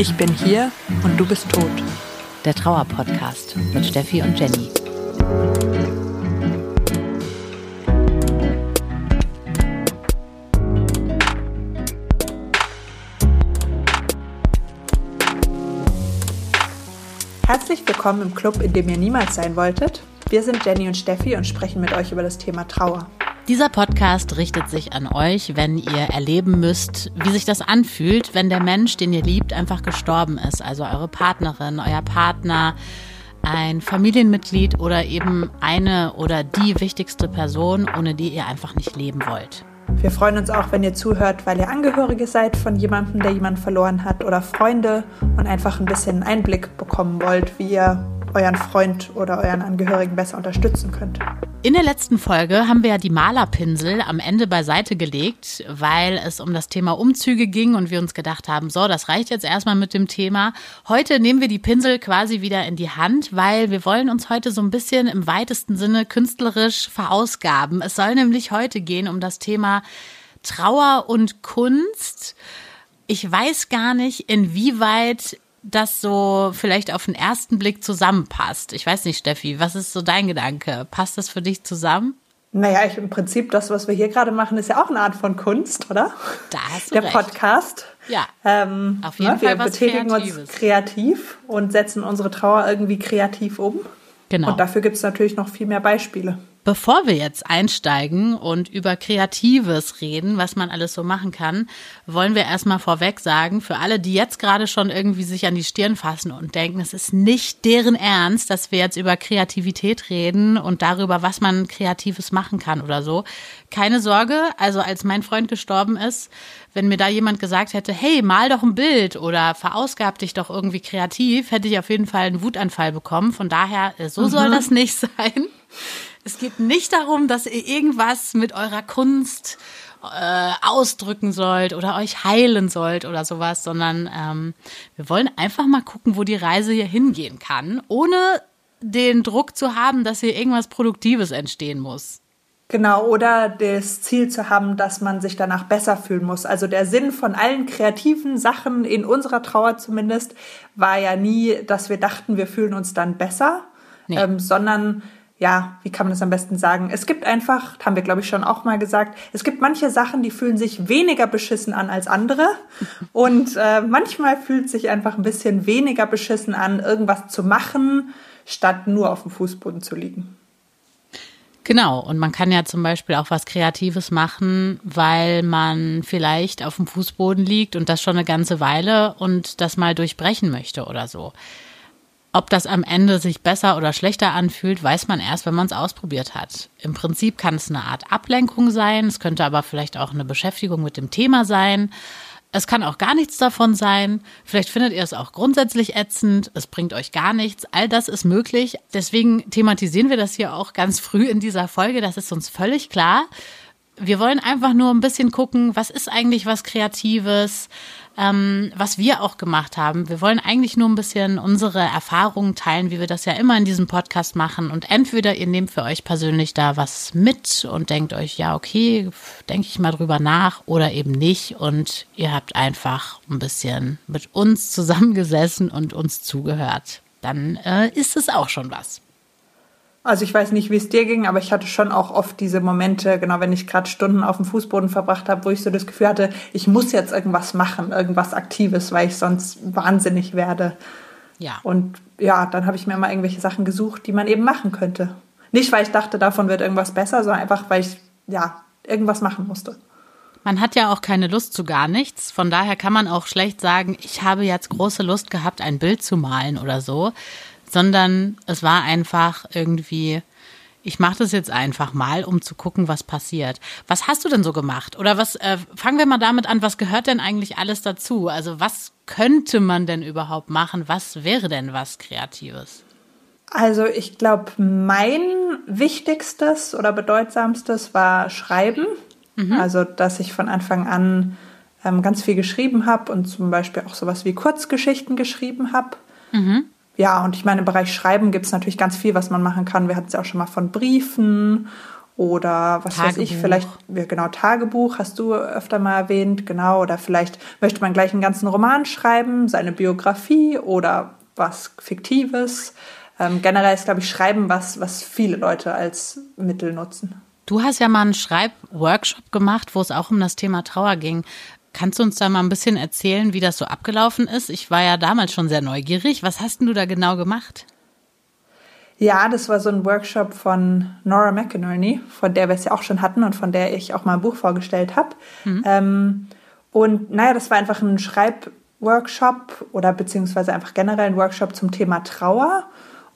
Ich bin hier und du bist tot. Der Trauer-Podcast mit Steffi und Jenny. Herzlich willkommen im Club, in dem ihr niemals sein wolltet. Wir sind Jenny und Steffi und sprechen mit euch über das Thema Trauer. Dieser Podcast richtet sich an euch, wenn ihr erleben müsst, wie sich das anfühlt, wenn der Mensch, den ihr liebt, einfach gestorben ist. Also eure Partnerin, euer Partner, ein Familienmitglied oder eben eine oder die wichtigste Person, ohne die ihr einfach nicht leben wollt. Wir freuen uns auch, wenn ihr zuhört, weil ihr Angehörige seid von jemandem, der jemanden verloren hat oder Freunde und einfach ein bisschen Einblick bekommen wollt, wie ihr euren Freund oder euren Angehörigen besser unterstützen könnt. In der letzten Folge haben wir ja die Malerpinsel am Ende beiseite gelegt, weil es um das Thema Umzüge ging und wir uns gedacht haben, so, das reicht jetzt erstmal mit dem Thema. Heute nehmen wir die Pinsel quasi wieder in die Hand, weil wir wollen uns heute so ein bisschen im weitesten Sinne künstlerisch verausgaben. Es soll nämlich heute gehen um das Thema Trauer und Kunst. Ich weiß gar nicht, inwieweit das so vielleicht auf den ersten Blick zusammenpasst. Ich weiß nicht, Steffi, was ist so dein Gedanke? Passt das für dich zusammen? Naja, ich, im Prinzip, das, was wir hier gerade machen, ist ja auch eine Art von Kunst, oder? Da hast du Der recht. Podcast. Ja. Ähm, Auf jeden ne, Fall Wir betätigen Kreatives. uns kreativ und setzen unsere Trauer irgendwie kreativ um. Genau. Und dafür gibt es natürlich noch viel mehr Beispiele. Bevor wir jetzt einsteigen und über Kreatives reden, was man alles so machen kann, wollen wir erstmal vorweg sagen, für alle, die jetzt gerade schon irgendwie sich an die Stirn fassen und denken, es ist nicht deren Ernst, dass wir jetzt über Kreativität reden und darüber, was man Kreatives machen kann oder so. Keine Sorge, also als mein Freund gestorben ist, wenn mir da jemand gesagt hätte, hey, mal doch ein Bild oder verausgab dich doch irgendwie kreativ, hätte ich auf jeden Fall einen Wutanfall bekommen. Von daher, so soll das nicht sein. Es geht nicht darum, dass ihr irgendwas mit eurer Kunst äh, ausdrücken sollt oder euch heilen sollt oder sowas, sondern ähm, wir wollen einfach mal gucken, wo die Reise hier hingehen kann, ohne den Druck zu haben, dass hier irgendwas Produktives entstehen muss. Genau, oder das Ziel zu haben, dass man sich danach besser fühlen muss. Also der Sinn von allen kreativen Sachen, in unserer Trauer zumindest, war ja nie, dass wir dachten, wir fühlen uns dann besser, Nee. ähm, sondern ja, wie kann man das am besten sagen? Es gibt einfach, haben wir glaube ich schon auch mal gesagt, es gibt manche Sachen, die fühlen sich weniger beschissen an als andere. Und äh, manchmal fühlt es sich einfach ein bisschen weniger beschissen an, irgendwas zu machen, statt nur auf dem Fußboden zu liegen. Genau, und man kann ja zum Beispiel auch was Kreatives machen, weil man vielleicht auf dem Fußboden liegt und das schon eine ganze Weile und das mal durchbrechen möchte oder so. Ob das am Ende sich besser oder schlechter anfühlt, weiß man erst, wenn man es ausprobiert hat. Im Prinzip kann es eine Art Ablenkung sein, es könnte aber vielleicht auch eine Beschäftigung mit dem Thema sein. Es kann auch gar nichts davon sein. Vielleicht findet ihr es auch grundsätzlich ätzend. Es bringt euch gar nichts. All das ist möglich. Deswegen thematisieren wir das hier auch ganz früh in dieser Folge. Das ist uns völlig klar. Wir wollen einfach nur ein bisschen gucken, was ist eigentlich was Kreatives, ähm, was wir auch gemacht haben. Wir wollen eigentlich nur ein bisschen unsere Erfahrungen teilen, wie wir das ja immer in diesem Podcast machen. Und entweder ihr nehmt für euch persönlich da was mit und denkt euch, ja, okay, denke ich mal drüber nach oder eben nicht. Und ihr habt einfach ein bisschen mit uns zusammengesessen und uns zugehört. Dann äh, ist es auch schon was. Also ich weiß nicht, wie es dir ging, aber ich hatte schon auch oft diese Momente, genau wenn ich gerade Stunden auf dem Fußboden verbracht habe, wo ich so das Gefühl hatte, ich muss jetzt irgendwas machen, irgendwas Aktives, weil ich sonst wahnsinnig werde. Ja. Und ja, dann habe ich mir immer irgendwelche Sachen gesucht, die man eben machen könnte. Nicht, weil ich dachte, davon wird irgendwas besser, sondern einfach, weil ich ja irgendwas machen musste. Man hat ja auch keine Lust zu gar nichts. Von daher kann man auch schlecht sagen, ich habe jetzt große Lust gehabt, ein Bild zu malen oder so, sondern es war einfach irgendwie, ich mache das jetzt einfach mal, um zu gucken, was passiert. Was hast du denn so gemacht? Oder was, äh, fangen wir mal damit an, was gehört denn eigentlich alles dazu? Also was könnte man denn überhaupt machen? Was wäre denn was Kreatives? Also ich glaube, mein wichtigstes oder bedeutsamstes war Schreiben. Also dass ich von Anfang an ähm, ganz viel geschrieben habe und zum Beispiel auch sowas wie Kurzgeschichten geschrieben habe. Ja, und ich meine, im Bereich Schreiben gibt es natürlich ganz viel, was man machen kann. Wir hatten es ja auch schon mal von Briefen oder was Tagebuch. weiß ich, vielleicht, ja, genau, Tagebuch hast du öfter mal erwähnt, genau, oder vielleicht möchte man gleich einen ganzen Roman schreiben, seine Biografie oder was Fiktives. Ähm, generell ist, glaube ich, Schreiben was, was viele Leute als Mittel nutzen. Du hast ja mal einen Schreibworkshop gemacht, wo es auch um das Thema Trauer ging. Kannst du uns da mal ein bisschen erzählen, wie das so abgelaufen ist? Ich war ja damals schon sehr neugierig. Was hast denn du da genau gemacht? Ja, das war so ein Workshop von Nora McInerney, von der wir es ja auch schon hatten und von der ich auch mal ein Buch vorgestellt habe. Mhm. Ähm, und naja, das war einfach ein Schreibworkshop oder beziehungsweise einfach generell ein Workshop zum Thema Trauer.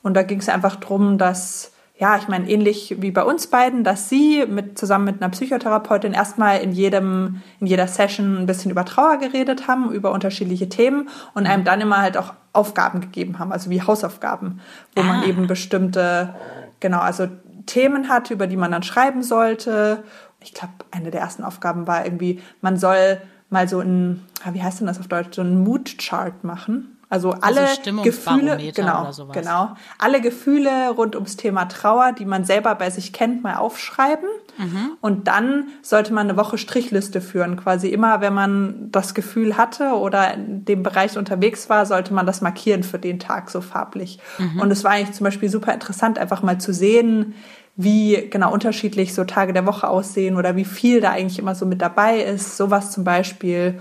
Und da ging es einfach darum, dass ja, ich meine, ähnlich wie bei uns beiden, dass sie mit, zusammen mit einer Psychotherapeutin erstmal in jedem, in jeder Session ein bisschen über Trauer geredet haben, über unterschiedliche Themen und einem dann immer halt auch Aufgaben gegeben haben, also wie Hausaufgaben, wo ah. man eben bestimmte, genau, also Themen hat, über die man dann schreiben sollte. Ich glaube, eine der ersten Aufgaben war irgendwie, man soll mal so ein, ah, wie heißt denn das auf Deutsch, so ein Mood-Chart machen. Also, also alle also Gefühle, genau, genau, alle Gefühle rund ums Thema Trauer, die man selber bei sich kennt, mal aufschreiben. Mhm. Und dann sollte man eine Woche Strichliste führen. Quasi immer, wenn man das Gefühl hatte oder in dem Bereich unterwegs war, sollte man das markieren für den Tag so farblich. Mhm. Und es war eigentlich zum Beispiel super interessant, einfach mal zu sehen, wie genau unterschiedlich so Tage der Woche aussehen oder wie viel da eigentlich immer so mit dabei ist. Sowas zum Beispiel.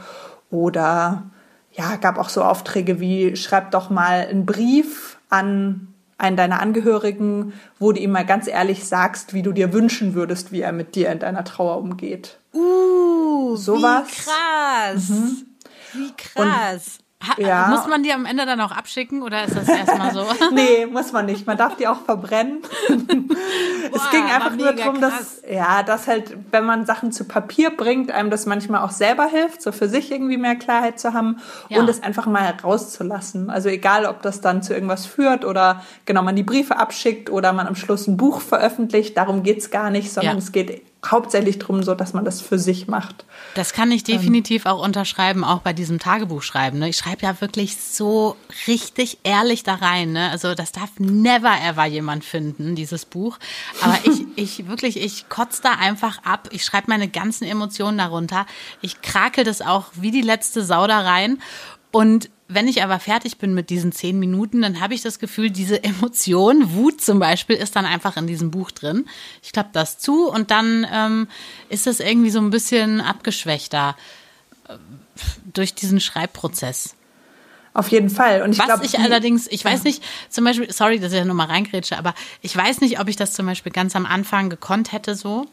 Oder ja, gab auch so Aufträge wie, schreib doch mal einen Brief an einen deiner Angehörigen, wo du ihm mal ganz ehrlich sagst, wie du dir wünschen würdest, wie er mit dir in deiner Trauer umgeht. Uh, sowas. Wie krass. Mhm. Wie krass. Ha, ja. Muss man die am Ende dann auch abschicken oder ist das erstmal so? nee, muss man nicht. Man darf die auch verbrennen. Boah, es ging einfach nur darum, dass, ja, dass halt, wenn man Sachen zu Papier bringt, einem das manchmal auch selber hilft, so für sich irgendwie mehr Klarheit zu haben ja. und es einfach mal rauszulassen. Also egal, ob das dann zu irgendwas führt oder genau man die Briefe abschickt oder man am Schluss ein Buch veröffentlicht, darum geht's gar nicht, sondern ja. es geht hauptsächlich darum, so dass man das für sich macht. Das kann ich definitiv ähm. auch unterschreiben, auch bei diesem Tagebuchschreiben. Ne? Ich schreibe ja wirklich so richtig ehrlich da rein. Ne? Also das darf never ever jemand finden, dieses Buch. Aber ich, ich wirklich, ich kotze da einfach ab. Ich schreibe meine ganzen Emotionen darunter. Ich krakel das auch wie die letzte Sau da rein. Und wenn ich aber fertig bin mit diesen zehn Minuten, dann habe ich das Gefühl, diese Emotion, Wut zum Beispiel, ist dann einfach in diesem Buch drin. Ich klappe das zu und dann ähm, ist das irgendwie so ein bisschen abgeschwächter äh, durch diesen Schreibprozess. Auf jeden Fall. Und ich Was glaub, ich allerdings, ich weiß nicht, zum Beispiel, sorry, dass ich ja nochmal reingrätsche, aber ich weiß nicht, ob ich das zum Beispiel ganz am Anfang gekonnt hätte so.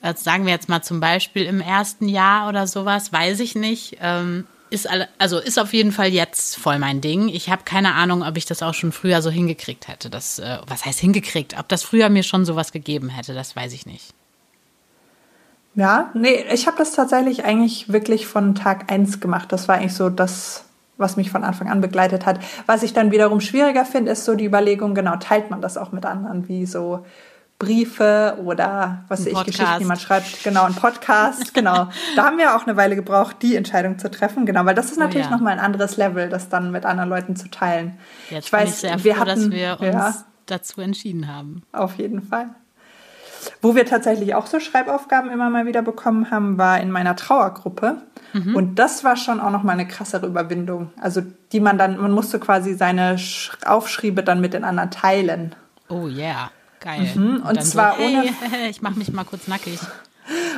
Also sagen wir jetzt mal zum Beispiel im ersten Jahr oder sowas, weiß ich nicht. Ähm, ist also ist auf jeden Fall jetzt voll mein Ding. Ich habe keine Ahnung, ob ich das auch schon früher so hingekriegt hätte. Das, äh, was heißt hingekriegt? Ob das früher mir schon sowas gegeben hätte, das weiß ich nicht. Ja, nee, ich habe das tatsächlich eigentlich wirklich von Tag eins gemacht. Das war eigentlich so das, was mich von Anfang an begleitet hat. Was ich dann wiederum schwieriger finde, ist so die Überlegung, genau, teilt man das auch mit anderen, wie so Briefe oder was weiß ich, Geschichten, die man schreibt. Genau, ein Podcast, genau. Da haben wir auch eine Weile gebraucht, die Entscheidung zu treffen, genau, weil das ist natürlich oh, ja. nochmal ein anderes Level, das dann mit anderen Leuten zu teilen. Jetzt ich weiß, ich sehr wir froh, hatten, dass wir uns ja, dazu entschieden haben. Auf jeden Fall. Wo wir tatsächlich auch so Schreibaufgaben immer mal wieder bekommen haben, war in meiner Trauergruppe. Mhm. Und das war schon auch nochmal eine krassere Überwindung. Also die man dann, man musste quasi seine Aufschriebe dann mit den anderen teilen. Oh yeah. Geil. Mhm. Und, und zwar so, hey, ohne. ich mache mich mal kurz nackig.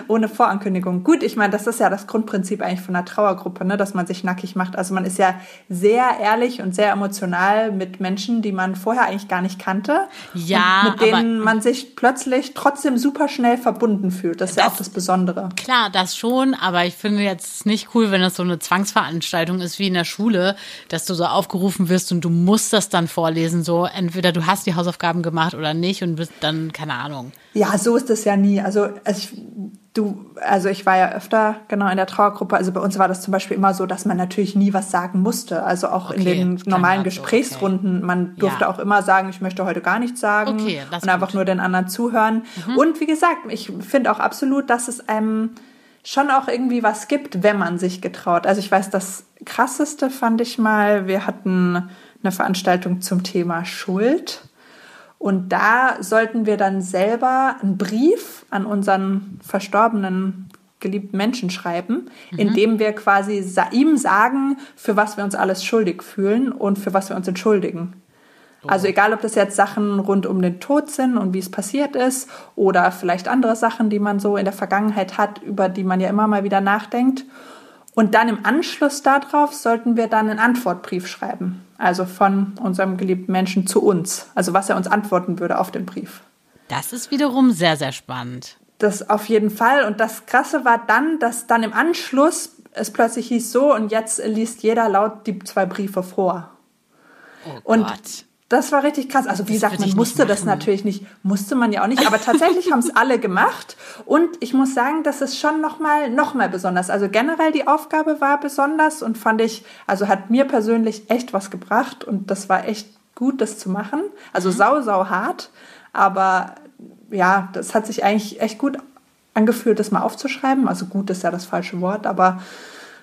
Ohne Vorankündigung. Gut, ich meine, das ist ja das Grundprinzip eigentlich von einer Trauergruppe, ne, dass man sich nackig macht. Also man ist ja sehr ehrlich und sehr emotional mit Menschen, die man vorher eigentlich gar nicht kannte. Ja. Mit denen man sich plötzlich trotzdem super schnell verbunden fühlt. Das ist das, ja auch das Besondere. Klar, das schon, aber ich finde jetzt nicht cool, wenn das so eine Zwangsveranstaltung ist wie in der Schule, dass du so aufgerufen wirst und du musst das dann vorlesen. So, entweder du hast die Hausaufgaben gemacht oder nicht und bist dann, keine Ahnung. Ja, so ist es ja nie. Also, also ich, du, also ich war ja öfter genau in der Trauergruppe. Also bei uns war das zum Beispiel immer so, dass man natürlich nie was sagen musste. Also auch okay, in den normalen Gesprächsrunden. Okay. Man durfte ja. auch immer sagen, ich möchte heute gar nichts sagen okay, und einfach gut. nur den anderen zuhören. Mhm. Und wie gesagt, ich finde auch absolut, dass es einem schon auch irgendwie was gibt, wenn man sich getraut. Also ich weiß, das krasseste fand ich mal, wir hatten eine Veranstaltung zum Thema Schuld. Und da sollten wir dann selber einen Brief an unseren verstorbenen geliebten Menschen schreiben, mhm. indem wir quasi ihm sagen, für was wir uns alles schuldig fühlen und für was wir uns entschuldigen. Also egal, ob das jetzt Sachen rund um den Tod sind und wie es passiert ist oder vielleicht andere Sachen, die man so in der Vergangenheit hat, über die man ja immer mal wieder nachdenkt. Und dann im Anschluss darauf sollten wir dann einen Antwortbrief schreiben. Also von unserem geliebten Menschen zu uns. Also was er uns antworten würde auf den Brief. Das ist wiederum sehr, sehr spannend. Das auf jeden Fall. Und das Krasse war dann, dass dann im Anschluss es plötzlich hieß so und jetzt liest jeder laut die zwei Briefe vor. Oh und Gott. Das war richtig krass. Also wie gesagt, man musste das natürlich nicht, musste man ja auch nicht, aber tatsächlich haben es alle gemacht. Und ich muss sagen, das ist schon nochmal noch mal besonders. Also generell die Aufgabe war besonders und fand ich, also hat mir persönlich echt was gebracht und das war echt gut, das zu machen. Also mhm. sau, sau hart. Aber ja, das hat sich eigentlich echt gut angefühlt, das mal aufzuschreiben. Also gut ist ja das falsche Wort, aber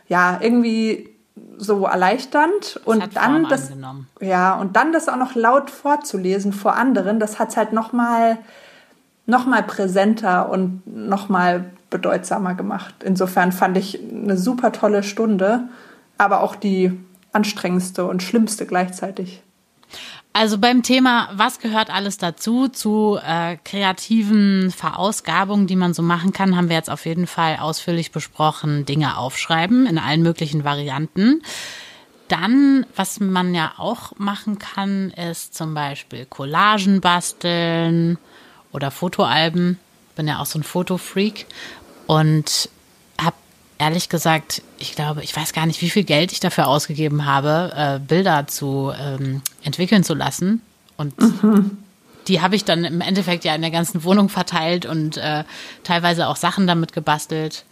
ja, irgendwie so erleichternd und dann das angenommen. ja und dann das auch noch laut vorzulesen vor anderen, das hat es halt noch mal noch mal präsenter und noch mal bedeutsamer gemacht. Insofern fand ich eine super tolle Stunde, aber auch die anstrengendste und schlimmste gleichzeitig. Also beim Thema, was gehört alles dazu, zu äh, kreativen Verausgabungen, die man so machen kann, haben wir jetzt auf jeden Fall ausführlich besprochen, Dinge aufschreiben in allen möglichen Varianten. Dann, was man ja auch machen kann, ist zum Beispiel Collagen basteln oder Fotoalben. Bin ja auch so ein Fotofreak und ehrlich gesagt, ich glaube, ich weiß gar nicht, wie viel Geld ich dafür ausgegeben habe, äh, Bilder zu ähm, entwickeln zu lassen. Und mhm. die habe ich dann im Endeffekt ja in der ganzen Wohnung verteilt und äh, teilweise auch Sachen damit gebastelt.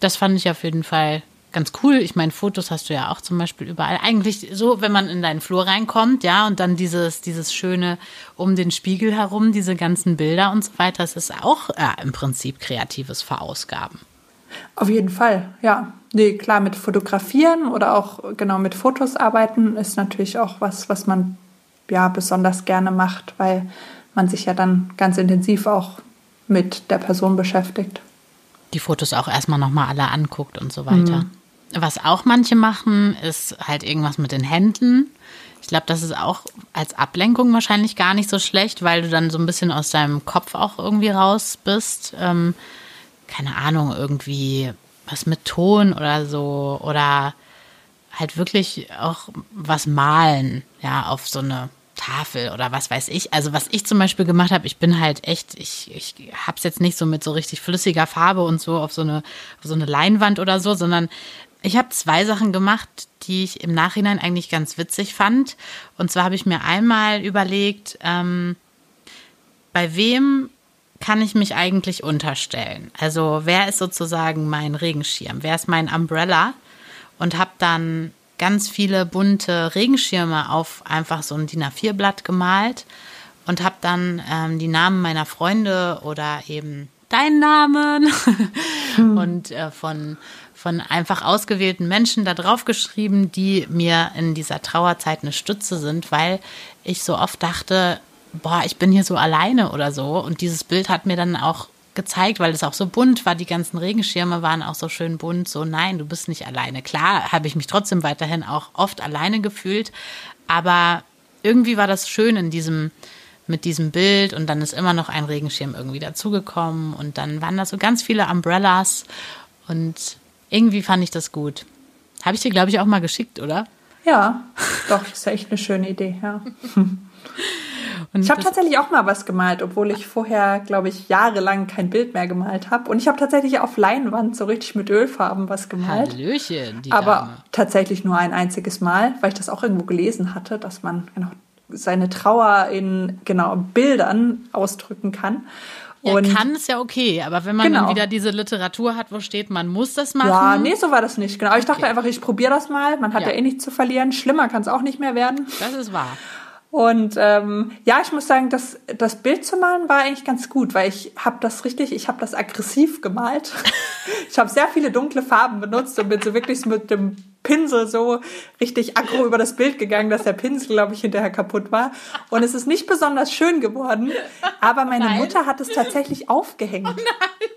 Das fand ich auf jeden Fall ganz cool. Ich meine, Fotos hast du ja auch zum Beispiel überall. Eigentlich so, wenn man in deinen Flur reinkommt, ja, und dann dieses, dieses schöne um den Spiegel herum, diese ganzen Bilder und so weiter, das ist auch äh, im Prinzip kreatives Verausgaben. Auf jeden Fall, ja. Nee, klar, mit Fotografieren oder auch genau mit Fotos arbeiten ist natürlich auch was, was man ja besonders gerne macht, weil man sich ja dann ganz intensiv auch mit der Person beschäftigt. Die Fotos auch erstmal nochmal alle anguckt und so weiter. Mhm. Was auch manche machen, ist halt irgendwas mit den Händen. Ich glaube, das ist auch als Ablenkung wahrscheinlich gar nicht so schlecht, weil du dann so ein bisschen aus deinem Kopf auch irgendwie raus bist. Ähm, keine Ahnung, irgendwie was mit Ton oder so oder halt wirklich auch was malen, ja, auf so eine Tafel oder was weiß ich. Also was ich zum Beispiel gemacht habe, ich bin halt echt, ich, ich hab's jetzt nicht so mit so richtig flüssiger Farbe und so auf so eine, auf so eine Leinwand oder so, sondern ich habe zwei Sachen gemacht, die ich im Nachhinein eigentlich ganz witzig fand. Und zwar habe ich mir einmal überlegt, ähm, bei wem kann ich mich eigentlich unterstellen? Also wer ist sozusagen mein Regenschirm? Wer ist mein Umbrella? Und habe dann ganz viele bunte Regenschirme auf einfach so ein DIN A4-Blatt gemalt und habe dann ähm, die Namen meiner Freunde oder eben deinen Namen hm. und äh, von, von einfach ausgewählten Menschen da drauf geschrieben, die mir in dieser Trauerzeit eine Stütze sind, weil ich so oft dachte, boah, ich bin hier so alleine oder so. Und dieses Bild hat mir dann auch gezeigt, weil es auch so bunt war, die ganzen Regenschirme waren auch so schön bunt, so nein, du bist nicht alleine. Klar habe ich mich trotzdem weiterhin auch oft alleine gefühlt, aber irgendwie war das schön in diesem, mit diesem Bild und dann ist immer noch ein Regenschirm irgendwie dazugekommen und dann waren da so ganz viele Umbrellas und irgendwie fand ich das gut. Habe ich dir, glaube ich, auch mal geschickt, oder? Ja, doch, das ist echt eine schöne Idee, ja. Und ich habe tatsächlich auch mal was gemalt, obwohl ich vorher, glaube ich, jahrelang kein Bild mehr gemalt habe. Und ich habe tatsächlich auf Leinwand so richtig mit Ölfarben was gemalt. Hallöchen, die Aber Dame. tatsächlich nur ein einziges Mal, weil ich das auch irgendwo gelesen hatte, dass man genau seine Trauer in genau Bildern ausdrücken kann. Ja, und kann ist ja okay, aber wenn man genau. dann wieder diese Literatur hat, wo steht, man muss das machen. Ja, nee, so war das nicht. Genau. Ich dachte einfach, ich probiere das mal. Man hat ja. ja eh nichts zu verlieren. Schlimmer kann es auch nicht mehr werden. Das ist wahr. Und ähm, ja, ich muss sagen, das, das Bild zu malen war eigentlich ganz gut, weil ich habe das richtig, ich habe das aggressiv gemalt. Ich habe sehr viele dunkle Farben benutzt und bin so wirklich mit dem Pinsel so richtig aggro über das Bild gegangen, dass der Pinsel, glaube ich, hinterher kaputt war. Und es ist nicht besonders schön geworden, aber meine Nein. Mutter hat es tatsächlich aufgehängt. Oh nein.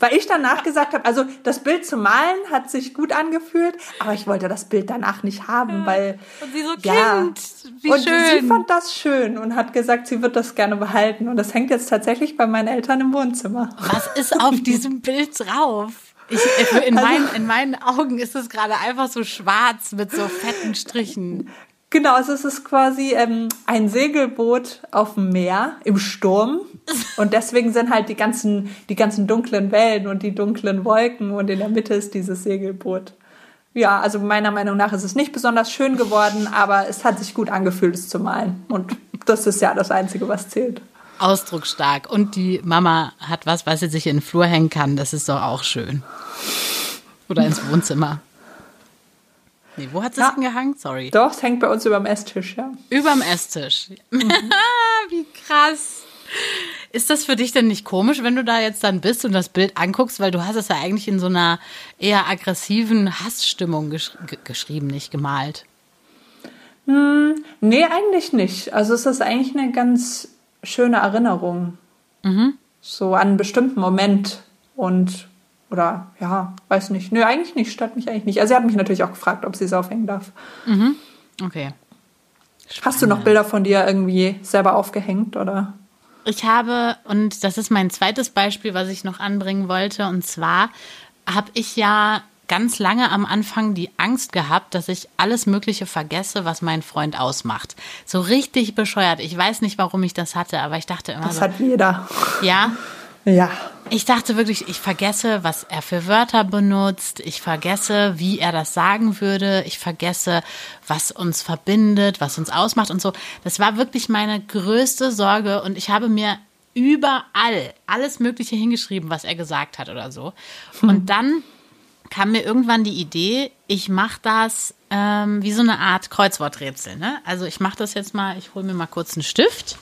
Weil ich danach gesagt habe, also das Bild zu malen hat sich gut angefühlt, aber ich wollte das Bild danach nicht haben, weil Und sie so, ja. Kind, wie und sie schön. fand das schön und hat gesagt, sie wird das gerne behalten. Und das hängt jetzt tatsächlich bei meinen Eltern im Wohnzimmer. Was ist auf diesem Bild drauf? Ich, in, Also- meinen, in meinen Augen ist es gerade einfach so schwarz mit so fetten Strichen. Genau, also es ist quasi ähm, ein Segelboot auf dem Meer im Sturm. Und deswegen sind halt die ganzen, die ganzen dunklen Wellen und die dunklen Wolken und in der Mitte ist dieses Segelboot. Ja, also meiner Meinung nach ist es nicht besonders schön geworden, aber es hat sich gut angefühlt, es zu malen. Und das ist ja das Einzige, was zählt. Ausdrucksstark. Und die Mama hat was, was sie sich in den Flur hängen kann. Das ist doch auch schön. Oder ins Wohnzimmer. Nee, wo hat sie es Ja. hingehangen? Sorry. Doch, es hängt bei uns über dem Esstisch, ja. Überm Esstisch. Wie krass. Ist das für dich denn nicht komisch, wenn du da jetzt dann bist und das Bild anguckst, weil du hast es ja eigentlich in so einer eher aggressiven Hassstimmung gesch ge geschrieben, nicht gemalt? Nee, eigentlich nicht. Also es ist eigentlich eine ganz schöne Erinnerung. So an einen bestimmten Moment und oder ja, weiß nicht. Nö, eigentlich nicht, stört mich eigentlich nicht. Also sie hat mich natürlich auch gefragt, ob sie es aufhängen darf. Okay. Hast du noch Bilder von dir irgendwie selber aufgehängt oder? Ich habe, und das ist mein zweites Beispiel, was ich noch anbringen wollte, und zwar habe ich ja ganz lange am Anfang die Angst gehabt, dass ich alles Mögliche vergesse, was mein Freund ausmacht. So richtig bescheuert. Ich weiß nicht, warum ich das hatte, aber ich dachte immer Das so, hat jeder. ja, Ja. ich dachte wirklich, ich vergesse, was er für Wörter benutzt. Ich vergesse, wie er das sagen würde. Ich vergesse, was uns verbindet, was uns ausmacht und so. Das war wirklich meine größte Sorge und ich habe mir überall alles Mögliche hingeschrieben, was er gesagt hat oder so. Und dann kam mir irgendwann die Idee, ich mache das ähm, wie so eine Art Kreuzworträtsel. Ne? Also ich mache das jetzt mal, ich hole mir mal kurz einen Stift.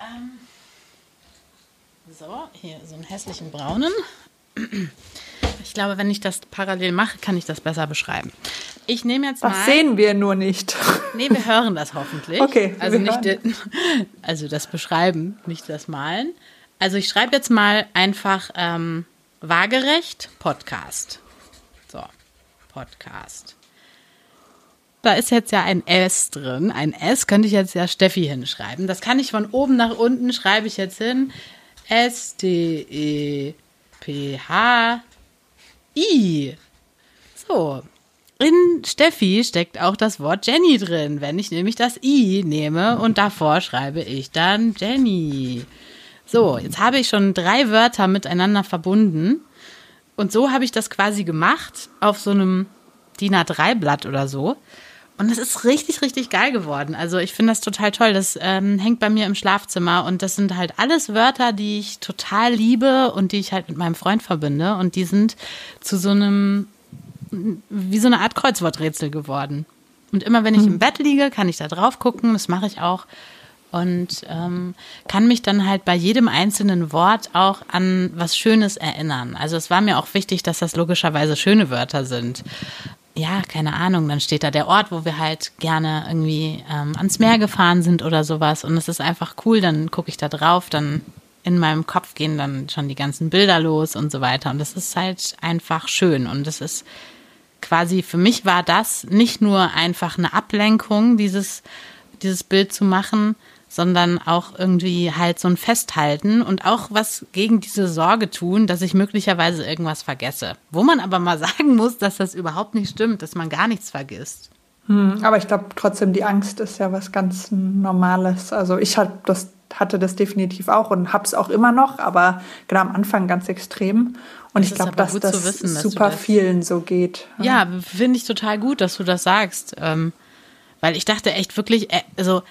Ähm, so, hier so einen hässlichen braunen. Ich glaube, wenn ich das parallel mache, kann ich das besser beschreiben. Ich nehme jetzt mal. Das sehen wir nur nicht. Nee, wir hören das hoffentlich. Okay, Also wir nicht den, also das Beschreiben, nicht das Malen. Also ich schreibe jetzt mal einfach ähm, waagerecht Podcast. So, Podcast. Da ist jetzt ja ein S drin. Ein S könnte ich jetzt ja Steffi hinschreiben. Das kann ich von oben nach unten, schreibe ich jetzt hin. S-T-E-P-H-I. So, in Steffi steckt auch das Wort Jenny drin. Wenn ich nämlich das I nehme und davor schreibe ich dann Jenny. So, jetzt habe ich schon drei Wörter miteinander verbunden. Und so habe ich das quasi gemacht auf so einem DIN A3-Blatt oder so. Und es ist richtig, richtig geil geworden. Also ich finde das total toll. Das ähm, hängt bei mir im Schlafzimmer und das sind halt alles Wörter, die ich total liebe und die ich halt mit meinem Freund verbinde. Und die sind zu so einem wie so eine Art Kreuzworträtsel geworden. Und immer wenn ich im Bett liege, kann ich da drauf gucken, das mache ich auch. Und ähm, kann mich dann halt bei jedem einzelnen Wort auch an was Schönes erinnern. Also es war mir auch wichtig, dass das logischerweise schöne Wörter sind. Ja, keine Ahnung, dann steht da der Ort, wo wir halt gerne irgendwie ähm, ans Meer gefahren sind oder sowas. Und es ist einfach cool, dann gucke ich da drauf, dann in meinem Kopf gehen dann schon die ganzen Bilder los und so weiter. Und das ist halt einfach schön. Und das ist quasi, für mich war das nicht nur einfach eine Ablenkung, dieses, dieses Bild zu machen, sondern auch irgendwie halt so ein Festhalten und auch was gegen diese Sorge tun, dass ich möglicherweise irgendwas vergesse. Wo man aber mal sagen muss, dass das überhaupt nicht stimmt, dass man gar nichts vergisst. Hm, aber ich glaube trotzdem, die Angst ist ja was ganz Normales. Also ich hat das, hatte das definitiv auch und hab's auch immer noch, aber genau am Anfang ganz extrem. Und Das ich glaube, dass das wissen, dass super das- vielen so geht. Ja, finde ich total gut, dass du das sagst. Ähm, weil ich dachte echt wirklich, äh, also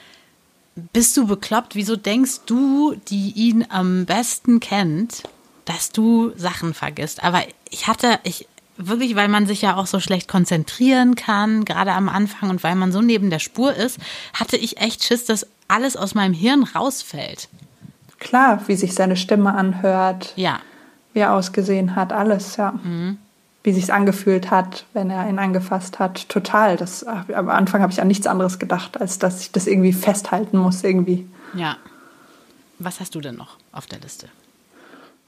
bist du bekloppt? Wieso denkst du, die ihn am besten kennt, dass du Sachen vergisst? Aber ich hatte, ich wirklich, weil man sich ja auch so schlecht konzentrieren kann, gerade am Anfang und weil man so neben der Spur ist, hatte ich echt Schiss, dass alles aus meinem Hirn rausfällt. Klar, wie sich seine Stimme anhört. Ja, wie er ausgesehen hat, alles, ja. Mhm. Wie sich's angefühlt hat, wenn er ihn angefasst hat. Total. Das, am Anfang habe ich an nichts anderes gedacht, als dass ich das irgendwie festhalten muss, irgendwie. Ja. Was hast du denn noch auf der Liste?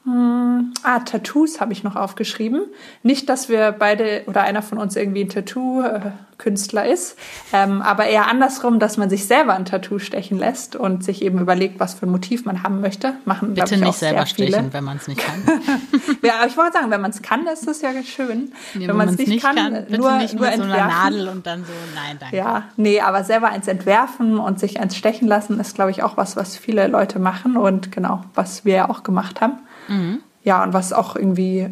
Hm, ah, Tattoos habe ich noch aufgeschrieben. Nicht, dass wir beide oder einer von uns irgendwie ein Tattoo-Künstler ist, ähm, aber eher andersrum, dass man sich selber ein Tattoo stechen lässt und sich eben überlegt, was für ein Motiv man haben möchte. Machen, Bitte ich, nicht selber stechen, wenn man es nicht kann. ja, aber ich wollte sagen, wenn man es kann, ist das ja schön. Nee, wenn man es nicht, nicht kann, kann nur, nicht nur mit entwerfen. so einer Nadel und dann so, nein, danke. Ja, nee, aber selber eins entwerfen und sich eins stechen lassen, ist, glaube ich, auch was, was viele Leute machen und genau, was wir ja auch gemacht haben. Mhm. Ja, und was auch irgendwie,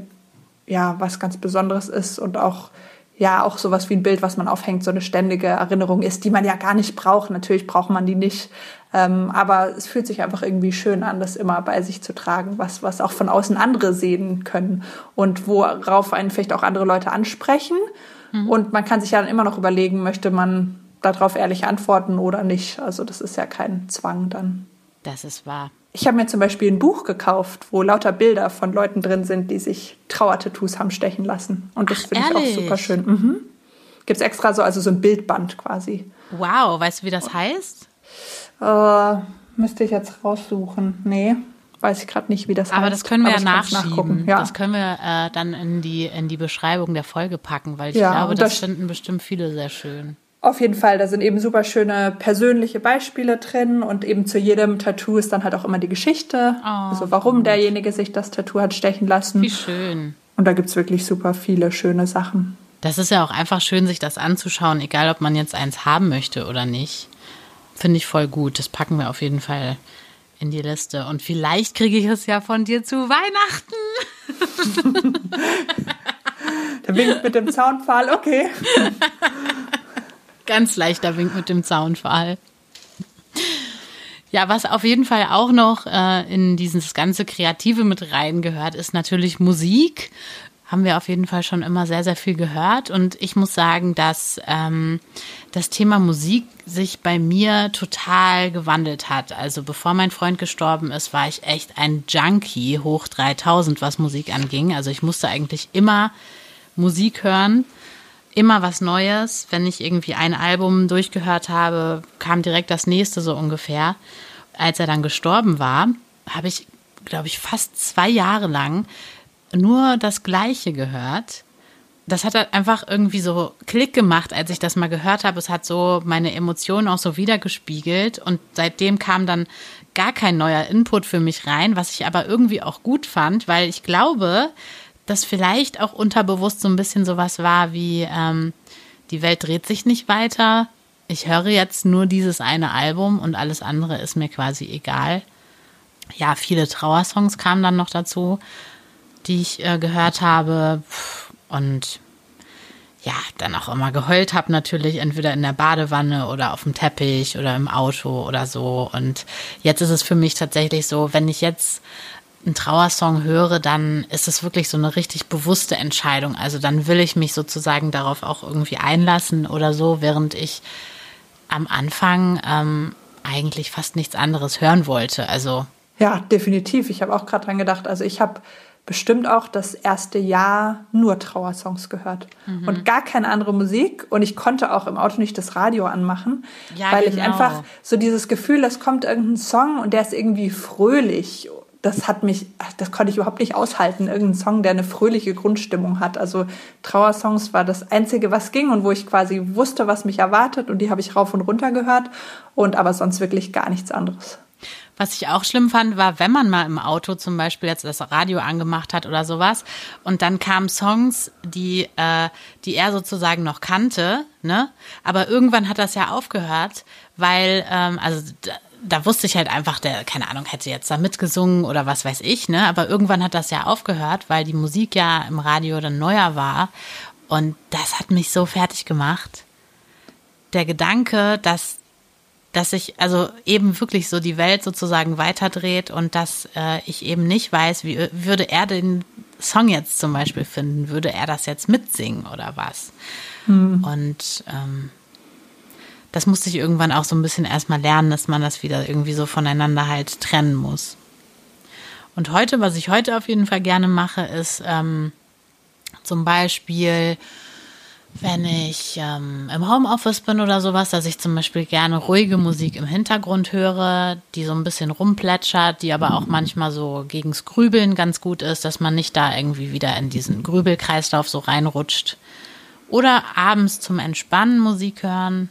ja, was ganz Besonderes ist und auch, ja, auch sowas wie ein Bild, was man aufhängt, so eine ständige Erinnerung ist, die man ja gar nicht braucht. Natürlich braucht man die nicht. Ähm, aber es fühlt sich einfach irgendwie schön an, das immer bei sich zu tragen, was, was auch von außen andere sehen können und worauf einen vielleicht auch andere Leute ansprechen. Mhm. Und man kann sich ja dann immer noch überlegen, möchte man darauf ehrlich antworten oder nicht. Also das ist ja kein Zwang dann. Das ist wahr. Ich habe mir zum Beispiel ein Buch gekauft, wo lauter Bilder von Leuten drin sind, die sich Trauertattoos haben stechen lassen. Und das finde ich auch super schön. Mhm. Gibt es extra so, also so ein Bildband quasi. Wow, weißt du, wie das heißt? Äh, müsste ich jetzt raussuchen. Nee, weiß ich gerade nicht, wie das Aber heißt. das können wir ja nachschieben. Ja. Das können wir äh, dann in die, in die Beschreibung der Folge packen, weil ich ja, glaube, das, das finden bestimmt viele sehr schön. Auf jeden Fall, da sind eben super schöne persönliche Beispiele drin und eben zu jedem Tattoo ist dann halt auch immer die Geschichte, oh, also warum gut. derjenige sich das Tattoo hat stechen lassen. Wie schön. Und da gibt's wirklich super viele schöne Sachen. Das ist ja auch einfach schön, sich das anzuschauen, egal ob man jetzt eins haben möchte oder nicht. Finde ich voll gut. Das packen wir auf jeden Fall in die Liste. Und vielleicht kriege ich es ja von dir zu Weihnachten. Der winkt mit dem Zaunpfahl, okay. Ganz leichter Wink mit dem Zaunpfahl. Ja, was auf jeden Fall auch noch äh, in dieses ganze Kreative mit reingehört, ist natürlich Musik. Haben wir auf jeden Fall schon immer sehr, sehr viel gehört. Und ich muss sagen, dass ähm, das Thema Musik sich bei mir total gewandelt hat. Also bevor mein Freund gestorben ist, war ich echt ein Junkie hoch 3000, was Musik anging. Also ich musste eigentlich immer Musik hören immer was Neues. Wenn ich irgendwie ein Album durchgehört habe, kam direkt das nächste so ungefähr. Als er dann gestorben war, habe ich, glaube ich, fast zwei Jahre lang nur das Gleiche gehört. Das hat halt einfach irgendwie so Klick gemacht, als ich das mal gehört habe. Es hat so meine Emotionen auch so wiedergespiegelt und seitdem kam dann gar kein neuer Input für mich rein, was ich aber irgendwie auch gut fand, weil ich glaube, dass vielleicht auch unterbewusst so ein bisschen sowas war wie, ähm, die Welt dreht sich nicht weiter. Ich höre jetzt nur dieses eine Album und alles andere ist mir quasi egal. Ja, viele Trauersongs kamen dann noch dazu, die ich äh, gehört habe. Und ja, dann auch immer geheult habe natürlich, entweder in der Badewanne oder auf dem Teppich oder im Auto oder so. Und jetzt ist es für mich tatsächlich so, wenn ich jetzt einen Trauersong höre, dann ist es wirklich so eine richtig bewusste Entscheidung. Also dann will ich mich sozusagen darauf auch irgendwie einlassen oder so, während ich am Anfang ähm, eigentlich fast nichts anderes hören wollte. Also ja, definitiv. Ich habe auch gerade dran gedacht. Also ich habe bestimmt auch das erste Jahr nur Trauersongs gehört mhm. und gar keine andere Musik. Und ich konnte auch im Auto nicht das Radio anmachen, ja, weil genau. ich einfach so dieses Gefühl, es kommt irgendein Song und der ist irgendwie fröhlich das hat mich, das konnte ich überhaupt nicht aushalten. Irgendein Song, der eine fröhliche Grundstimmung hat. Also Trauersongs war das Einzige, was ging und wo ich quasi wusste, was mich erwartet und die habe ich rauf und runter gehört und aber sonst wirklich gar nichts anderes. Was ich auch schlimm fand, war, wenn man mal im Auto zum Beispiel jetzt das Radio angemacht hat oder sowas und dann kamen Songs, die, äh, die er sozusagen noch kannte, ne? Aber irgendwann hat das ja aufgehört, weil, ähm, also da wusste ich halt einfach, der, keine Ahnung, hätte jetzt da mitgesungen oder was weiß ich, ne? Aber irgendwann hat das ja aufgehört, weil die Musik ja im Radio dann neuer war. Und das hat mich so fertig gemacht. Der Gedanke, dass, dass ich also eben wirklich so die Welt sozusagen weiterdreht und dass äh, ich eben nicht weiß, wie würde er den Song jetzt zum Beispiel finden, würde er das jetzt mitsingen oder was? Hm. Und ähm, das musste ich irgendwann auch so ein bisschen erstmal lernen, dass man das wieder irgendwie so voneinander halt trennen muss. Und heute, was ich heute auf jeden Fall gerne mache, ist ähm, zum Beispiel wenn ich ähm, im Homeoffice bin oder sowas, dass ich zum Beispiel gerne ruhige Musik im Hintergrund höre, die so ein bisschen rumplätschert, die aber auch manchmal so gegens Grübeln ganz gut ist, dass man nicht da irgendwie wieder in diesen Grübelkreislauf so reinrutscht. Oder abends zum Entspannen Musik hören.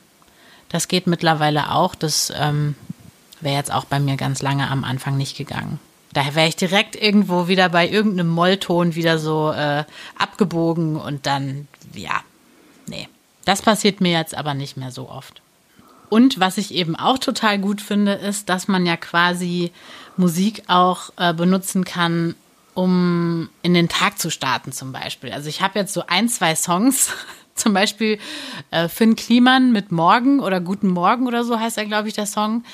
Das geht mittlerweile auch. Das ähm, wäre jetzt auch bei mir ganz lange am Anfang nicht gegangen. Da wäre ich direkt irgendwo wieder bei irgendeinem Mollton wieder so äh, abgebogen und dann, ja, nee. Das passiert mir jetzt aber nicht mehr so oft. Und was ich eben auch total gut finde, ist, dass man ja quasi Musik auch äh, benutzen kann, um in den Tag zu starten zum Beispiel. Also ich habe jetzt so ein, zwei Songs, zum Beispiel äh, Finn Kliman mit Morgen oder Guten Morgen oder so heißt er, glaube ich, der Song.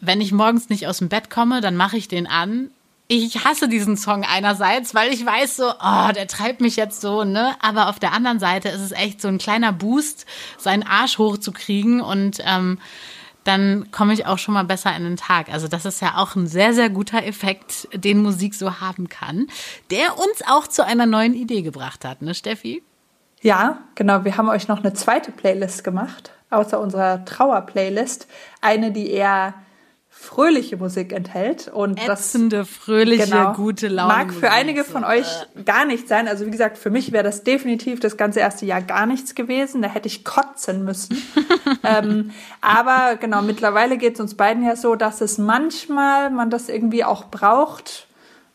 Wenn ich morgens nicht aus dem Bett komme, dann mache ich den an ich hasse diesen Song einerseits, weil ich weiß so, oh, der treibt mich jetzt so, ne? Aber auf der anderen Seite ist es echt so ein kleiner Boost, seinen Arsch hochzukriegen und ähm, dann komme ich auch schon mal besser in den Tag. Also das ist ja auch ein sehr, sehr guter Effekt, den Musik so haben kann, der uns auch zu einer neuen Idee gebracht hat, ne, Steffi? Ja, genau. Wir haben euch noch eine zweite Playlist gemacht, außer unserer Trauer-Playlist. Eine, die eher fröhliche Musik enthält und Ätzende, das fröhliche, genau, gute Laune. Mag für einige von euch gar nicht sein. Also wie gesagt, für mich wäre das definitiv das ganze erste Jahr gar nichts gewesen. Da hätte ich kotzen müssen. ähm, aber genau, mittlerweile geht es uns beiden ja so, dass es manchmal man das irgendwie auch braucht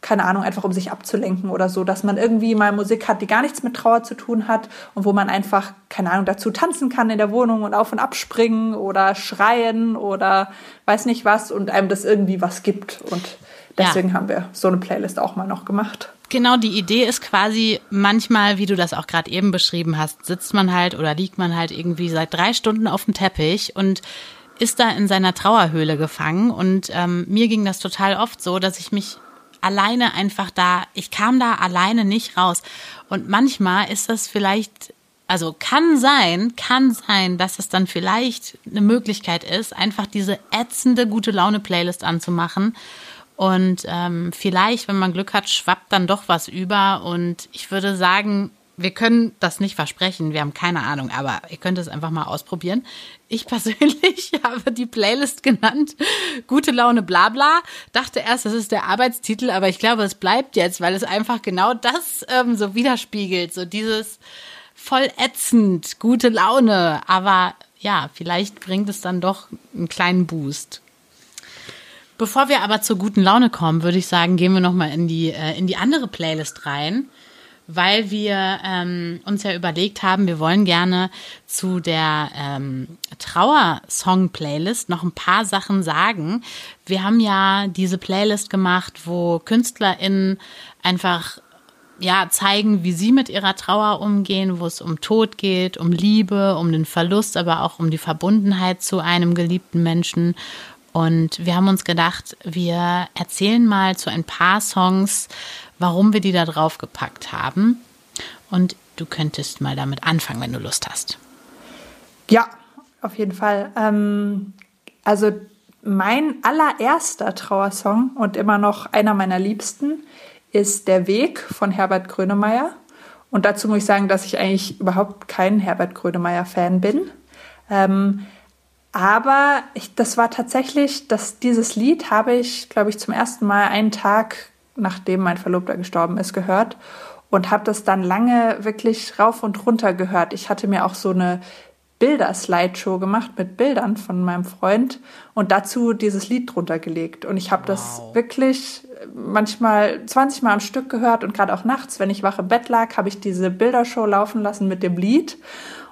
keine Ahnung, einfach um sich abzulenken oder so, dass man irgendwie mal Musik hat, die gar nichts mit Trauer zu tun hat und wo man einfach, keine Ahnung, dazu tanzen kann in der Wohnung und auf und ab springen oder schreien oder weiß nicht was und einem das irgendwie was gibt. Und deswegen ja. haben wir so eine Playlist auch mal noch gemacht. Genau, die Idee ist quasi manchmal, wie du das auch gerade eben beschrieben hast, sitzt man halt oder liegt man halt irgendwie seit drei Stunden auf dem Teppich und ist da in seiner Trauerhöhle gefangen. Und ähm, mir ging das total oft so, dass ich mich alleine einfach da, ich kam da alleine nicht raus. Und manchmal ist das vielleicht, also kann sein, kann sein, dass es dann vielleicht eine Möglichkeit ist, einfach diese ätzende gute Laune Playlist anzumachen. Und ähm, vielleicht, wenn man Glück hat, schwappt dann doch was über. Und ich würde sagen, wir können das nicht versprechen, wir haben keine Ahnung, aber ihr könnt es einfach mal ausprobieren. Ich persönlich habe die Playlist genannt, Gute Laune Blabla. Dachte erst, das ist der Arbeitstitel, aber ich glaube, es bleibt jetzt, weil es einfach genau das ähm, so widerspiegelt. So dieses voll ätzend, gute Laune. Aber ja, vielleicht bringt es dann doch einen kleinen Boost. Bevor wir aber zur guten Laune kommen, würde ich sagen, gehen wir nochmal in die, äh, in die andere Playlist rein weil wir ähm, uns ja überlegt haben, wir wollen gerne zu der ähm, Trauersong-Playlist noch ein paar Sachen sagen. Wir haben ja diese Playlist gemacht, wo KünstlerInnen einfach ja, zeigen, wie sie mit ihrer Trauer umgehen, wo es um Tod geht, um Liebe, um den Verlust, aber auch um die Verbundenheit zu einem geliebten Menschen. Und wir haben uns gedacht, wir erzählen mal zu ein paar Songs, warum wir die da drauf gepackt haben. Und du könntest mal damit anfangen, wenn du Lust hast. Ja, auf jeden Fall. Ähm, also mein allererster Trauersong und immer noch einer meiner liebsten ist Der Weg von Herbert Grönemeyer. Und dazu muss ich sagen, dass ich eigentlich überhaupt kein Herbert Grönemeyer-Fan bin. Ähm, aber ich, das war tatsächlich, dass dieses Lied habe ich, glaube ich, zum ersten Mal einen Tag nachdem mein Verlobter gestorben ist, gehört und habe das dann lange wirklich rauf und runter gehört. Ich hatte mir auch so eine Bilder-Slideshow gemacht mit Bildern von meinem Freund und dazu dieses Lied drunter gelegt. Und ich habe wow. das wirklich manchmal 20 Mal am Stück gehört und gerade auch nachts, wenn ich wach im Bett lag, habe ich diese Bildershow laufen lassen mit dem Lied.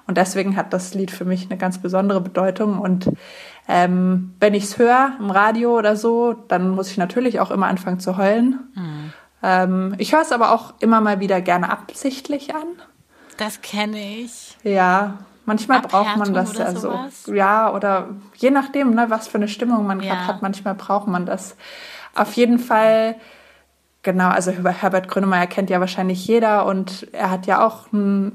Und deswegen hat das Lied für mich eine ganz besondere Bedeutung. Und ähm, wenn ich es höre im Radio oder so, dann muss ich natürlich auch immer anfangen zu heulen. Mhm. Ähm, ich höre es aber auch immer mal wieder gerne absichtlich an. Das kenne ich. Ja, manchmal braucht man das ja so. Ja, oder je nachdem, ne, was für eine Stimmung man ja. gerade hat, manchmal braucht man das. Auf jeden Fall, genau, also über Herbert Grönemeyer kennt ja wahrscheinlich jeder und er hat ja auch eine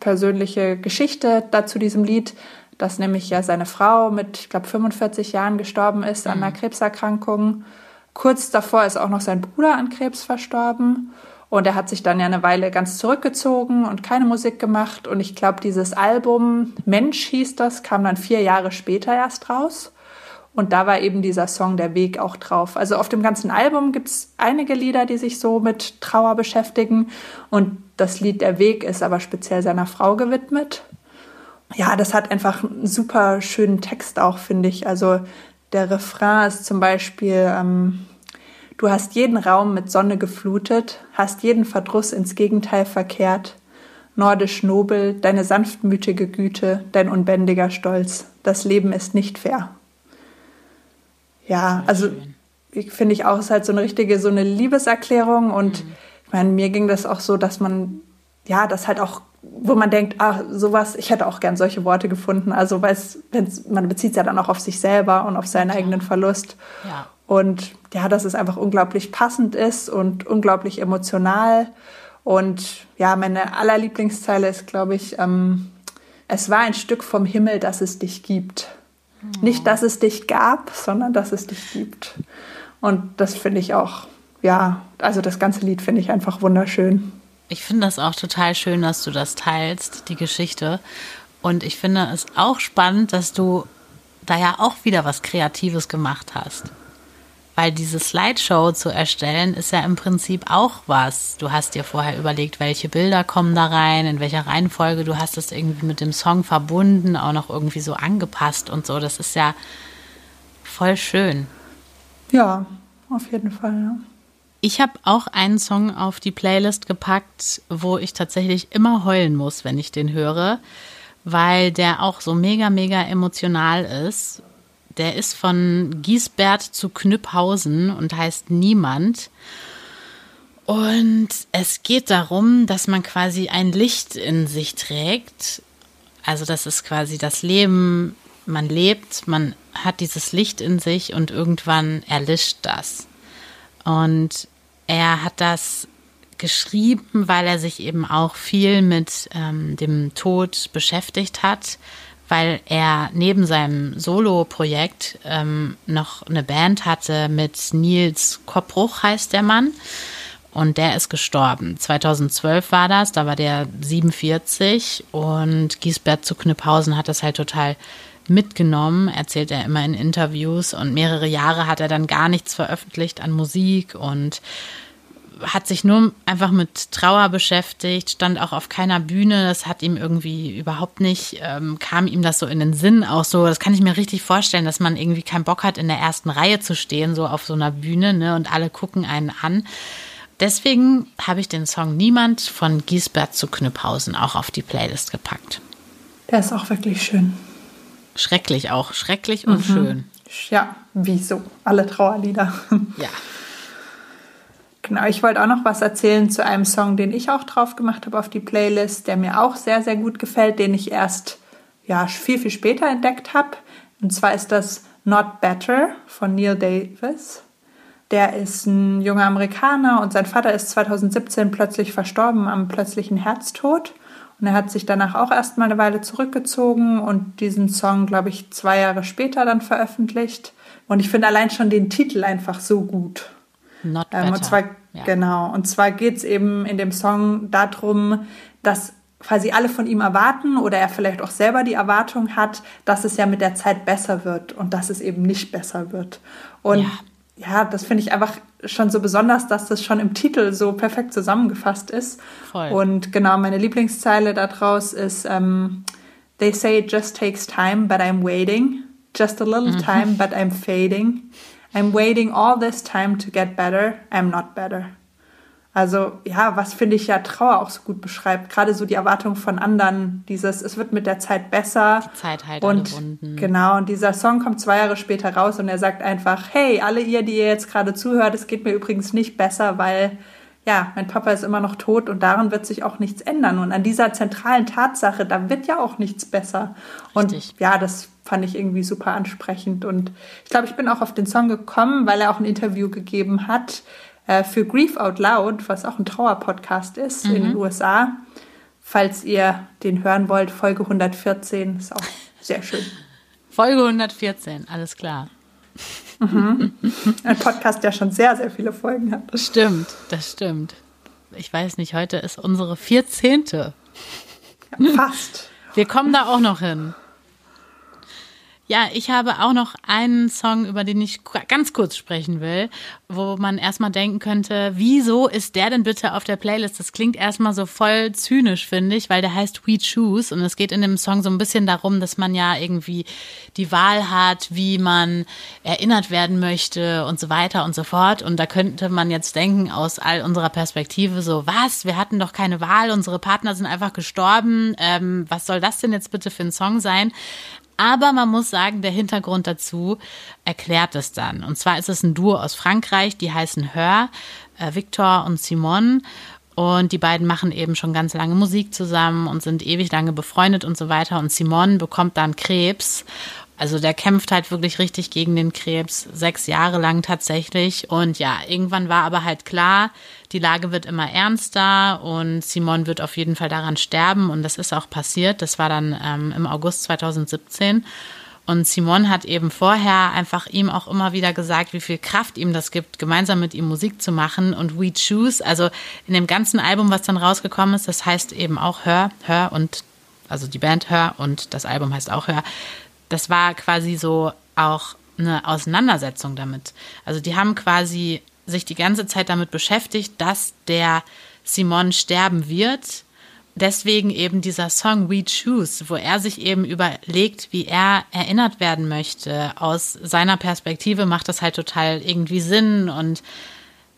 persönliche Geschichte dazu diesem Lied dass nämlich ja seine Frau mit, ich glaube, 45 Jahren gestorben ist mhm. an einer Krebserkrankung. kurz davor ist auch noch sein Bruder an Krebs verstorben. Und er hat sich dann ja eine Weile ganz zurückgezogen und keine Musik gemacht. Und ich glaube, dieses Album Mensch hieß das, kam dann vier Jahre später erst raus. Und da war eben dieser Song Der Weg auch drauf. Also auf dem ganzen Album gibt es einige Lieder, die sich so mit Trauer beschäftigen. Und das Lied Der Weg ist aber speziell seiner Frau gewidmet. Ja, das hat einfach einen super schönen Text auch, finde ich. Also der Refrain ist zum Beispiel, ähm, du hast jeden Raum mit Sonne geflutet, hast jeden Verdruss ins Gegenteil verkehrt. Nordisch nobel, deine sanftmütige Güte, dein unbändiger Stolz. Das Leben ist nicht fair. Ja, also ich finde ich auch, ist halt so eine richtige, so eine Liebeserklärung und mhm. ich meine, mir ging das auch so, dass man, ja, das halt auch, wo man denkt, ah, sowas, ich hätte auch gern solche Worte gefunden. Also, weil man bezieht es ja dann auch auf sich selber und auf seinen ja. eigenen Verlust. Ja. Und ja, dass es einfach unglaublich passend ist und unglaublich emotional. Und ja, meine allerlieblingszeile ist, glaube ich, ähm, es war ein Stück vom Himmel, dass es dich gibt. Nicht, dass es dich gab, sondern dass es dich gibt. Und das finde ich auch, ja, also das ganze Lied finde ich einfach wunderschön. Ich finde das auch total schön, dass du das teilst, die Geschichte. Und ich finde es auch spannend, dass du da ja auch wieder was Kreatives gemacht hast. Weil diese Slideshow zu erstellen ist ja im Prinzip auch was. Du hast dir vorher überlegt, welche Bilder kommen da rein, in welcher Reihenfolge. Du hast es irgendwie mit dem Song verbunden, auch noch irgendwie so angepasst und so. Das ist ja voll schön. Ja, auf jeden Fall. Ja. Ich habe auch einen Song auf die Playlist gepackt, wo ich tatsächlich immer heulen muss, wenn ich den höre, weil der auch so mega, mega emotional ist der ist von Giesbert zu Knüpphausen und heißt Niemand. Und es geht darum, dass man quasi ein Licht in sich trägt. Also das ist quasi das Leben, man lebt, man hat dieses Licht in sich und irgendwann erlischt das. Und er hat das geschrieben, weil er sich eben auch viel mit ähm, dem Tod beschäftigt hat weil er neben seinem Solo-Projekt ähm, noch eine Band hatte mit Nils Koppbruch, heißt der Mann. Und der ist gestorben. 2012 war das, da war der 47 und Giesbert zu Knüpphausen hat das halt total mitgenommen, erzählt er immer in Interviews und mehrere Jahre hat er dann gar nichts veröffentlicht an Musik und hat sich nur einfach mit Trauer beschäftigt, stand auch auf keiner Bühne. Das hat ihm irgendwie überhaupt nicht, ähm, kam ihm das so in den Sinn auch so. Das kann ich mir richtig vorstellen, dass man irgendwie keinen Bock hat, in der ersten Reihe zu stehen, so auf so einer Bühne, ne, und alle gucken einen an. Deswegen habe ich den Song Niemand von Giesbert zu Knüpphausen auch auf die Playlist gepackt. Der ist auch wirklich schön. Schrecklich auch, schrecklich und mhm. schön. Ja, wie so alle Trauerlieder. Ja. Genau, ich wollte auch noch was erzählen zu einem Song, den ich auch drauf gemacht habe auf die Playlist, der mir auch sehr, sehr gut gefällt, den ich erst ja, viel, viel später entdeckt habe. Und zwar ist das Not Better von Neil Davis. Der ist ein junger Amerikaner und sein Vater ist 2017 plötzlich verstorben am plötzlichen Herztod. Und er hat sich danach auch erstmal eine Weile zurückgezogen und diesen Song, glaube ich, zwei Jahre später dann veröffentlicht. Und ich finde allein schon den Titel einfach so gut. Not better. Ähm, und zwar, ja. Genau. Und zwar geht es eben in dem Song darum, dass quasi alle von ihm erwarten oder er vielleicht auch selber die Erwartung hat, dass es ja mit der Zeit besser wird und dass es eben nicht besser wird. Und ja, ja das finde ich einfach schon so besonders, dass das schon im Titel so perfekt zusammengefasst ist. Voll. Und genau, meine Lieblingszeile daraus ist, ähm, They say it just takes time, but I'm waiting. Just a little mhm. time, but I'm fading. I'm waiting all this time to get better. I'm not better. Also ja, was finde ich ja Trauer auch so gut beschreibt. Gerade so die Erwartung von anderen, dieses, es wird mit der Zeit besser. Die Zeit halt und genau. Und dieser Song kommt zwei Jahre später raus und er sagt einfach, hey, alle ihr, die ihr jetzt gerade zuhört, es geht mir übrigens nicht besser, weil ja, mein Papa ist immer noch tot und daran wird sich auch nichts ändern. Und an dieser zentralen Tatsache, da wird ja auch nichts besser. Richtig. Und ja, das fand ich irgendwie super ansprechend. Und ich glaube, ich bin auch auf den Song gekommen, weil er auch ein Interview gegeben hat für Grief Out Loud, was auch ein Trauer-Podcast ist mhm. in den USA. Falls ihr den hören wollt, Folge 114 ist auch sehr schön. Folge 114, alles klar. Mhm. Ein Podcast, der schon sehr, sehr viele Folgen hat. Das stimmt, das stimmt. Ich weiß nicht, heute ist unsere 14. Ja, fast. Wir kommen da auch noch hin. Ja, ich habe auch noch einen Song, über den ich ganz kurz sprechen will, wo man erstmal denken könnte, wieso ist der denn bitte auf der Playlist? Das klingt erstmal so voll zynisch, finde ich, weil der heißt We Choose und es geht in dem Song so ein bisschen darum, dass man ja irgendwie die Wahl hat, wie man erinnert werden möchte und so weiter und so fort. Und da könnte man jetzt denken, aus all unserer Perspektive so, was? Wir hatten doch keine Wahl, unsere Partner sind einfach gestorben. Ähm, was soll das denn jetzt bitte für ein Song sein? Aber man muss sagen, der Hintergrund dazu erklärt es dann. Und zwar ist es ein Duo aus Frankreich, die heißen Hör, äh, Victor und Simone. Und die beiden machen eben schon ganz lange Musik zusammen und sind ewig lange befreundet und so weiter. Und Simone bekommt dann Krebs also der kämpft halt wirklich richtig gegen den Krebs, sechs Jahre lang tatsächlich. Und ja, irgendwann war aber halt klar, die Lage wird immer ernster und Simon wird auf jeden Fall daran sterben. Und das ist auch passiert. Das war dann ähm, im August 2017. Und Simon hat eben vorher einfach ihm auch immer wieder gesagt, wie viel Kraft ihm das gibt, gemeinsam mit ihm Musik zu machen. Und We Choose, also in dem ganzen Album, was dann rausgekommen ist, das heißt eben auch Hör, Hör und also die Band Hör und das Album heißt auch Hör das war quasi so auch eine Auseinandersetzung damit. Also die haben quasi sich die ganze Zeit damit beschäftigt, dass der Simon sterben wird. Deswegen eben dieser Song We Choose, wo er sich eben überlegt, wie er erinnert werden möchte. Aus seiner Perspektive macht das halt total irgendwie Sinn und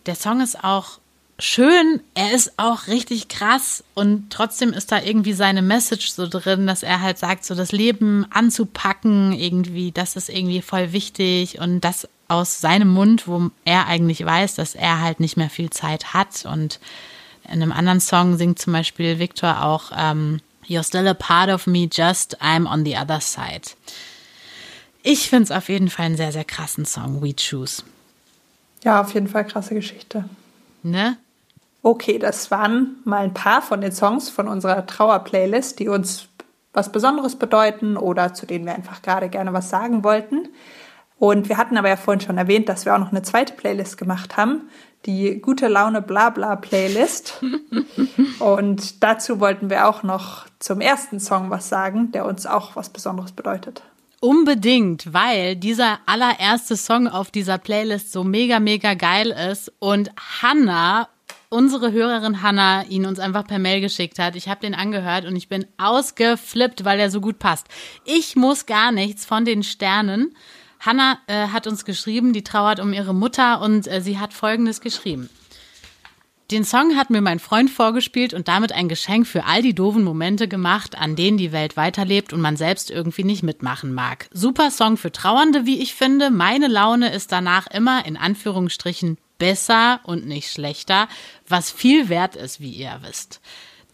der Song ist auch schön, er ist auch richtig krass und trotzdem ist da irgendwie seine Message so drin, dass er halt sagt, so das Leben anzupacken, irgendwie, das ist irgendwie voll wichtig und das aus seinem Mund, wo er eigentlich weiß, dass er halt nicht mehr viel Zeit hat und in einem anderen Song singt zum Beispiel Victor auch ähm, You're still a part of me, just I'm on the other side. Ich finde es auf jeden Fall einen sehr, sehr krassen Song, We Choose. Ja, auf jeden Fall krasse Geschichte. Ne? Okay, das waren mal ein paar von den Songs von unserer Trauer-Playlist, die uns was Besonderes bedeuten oder zu denen wir einfach gerade gerne was sagen wollten. Und wir hatten aber ja vorhin schon erwähnt, dass wir auch noch eine zweite Playlist gemacht haben, die Gute Laune Blabla Playlist. Und dazu wollten wir auch noch zum ersten Song was sagen, der uns auch was Besonderes bedeutet. Unbedingt, weil dieser allererste Song auf dieser Playlist so mega, mega geil ist und Hannah unsere Hörerin Hanna ihn uns einfach per Mail geschickt hat. Ich habe den angehört und ich bin ausgeflippt, weil er so gut passt. Ich muss gar nichts von den Sternen. Hanna äh, hat uns geschrieben, die trauert um ihre Mutter und äh, sie hat Folgendes geschrieben. Den Song hat mir mein Freund vorgespielt und damit ein Geschenk für all die doofen Momente gemacht, an denen die Welt weiterlebt und man selbst irgendwie nicht mitmachen mag. Super Song für Trauernde, wie ich finde. Meine Laune ist danach immer in Anführungsstrichen besser und nicht schlechter, was viel wert ist, wie ihr wisst.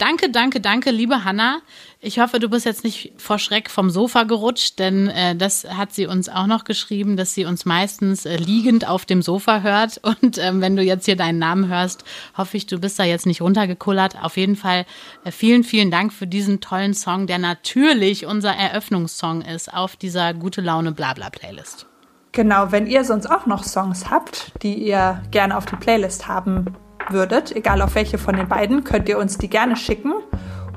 Danke, danke, danke, liebe Hanna. Ich hoffe, du bist jetzt nicht vor Schreck vom Sofa gerutscht, denn äh, das hat sie uns auch noch geschrieben, dass sie uns meistens äh, liegend auf dem Sofa hört. Und ähm, wenn du jetzt hier deinen Namen hörst, hoffe ich, du bist da jetzt nicht runtergekullert. Auf jeden Fall äh, vielen, vielen Dank für diesen tollen Song, der natürlich unser Eröffnungssong ist auf dieser gute Laune Blabla Playlist. Genau, wenn ihr sonst auch noch Songs habt, die ihr gerne auf die Playlist haben würdet, egal auf welche von den beiden, könnt ihr uns die gerne schicken.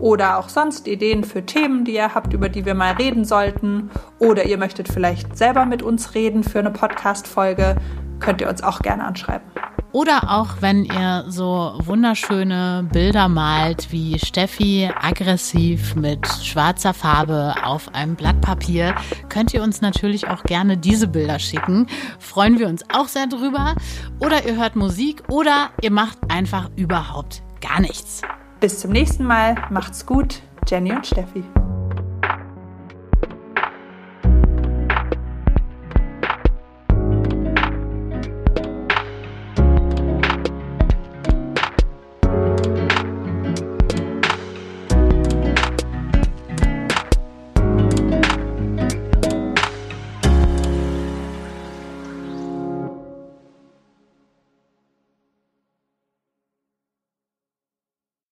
Oder auch sonst Ideen für Themen, die ihr habt, über die wir mal reden sollten. Oder ihr möchtet vielleicht selber mit uns reden für eine Podcast-Folge, könnt ihr uns auch gerne anschreiben. Oder auch, wenn ihr so wunderschöne Bilder malt, wie Steffi aggressiv mit schwarzer Farbe auf einem Blatt Papier, könnt ihr uns natürlich auch gerne diese Bilder schicken. Freuen wir uns auch sehr drüber. Oder ihr hört Musik oder ihr macht einfach überhaupt gar nichts. Bis zum nächsten Mal. Macht's gut. Jenny und Steffi.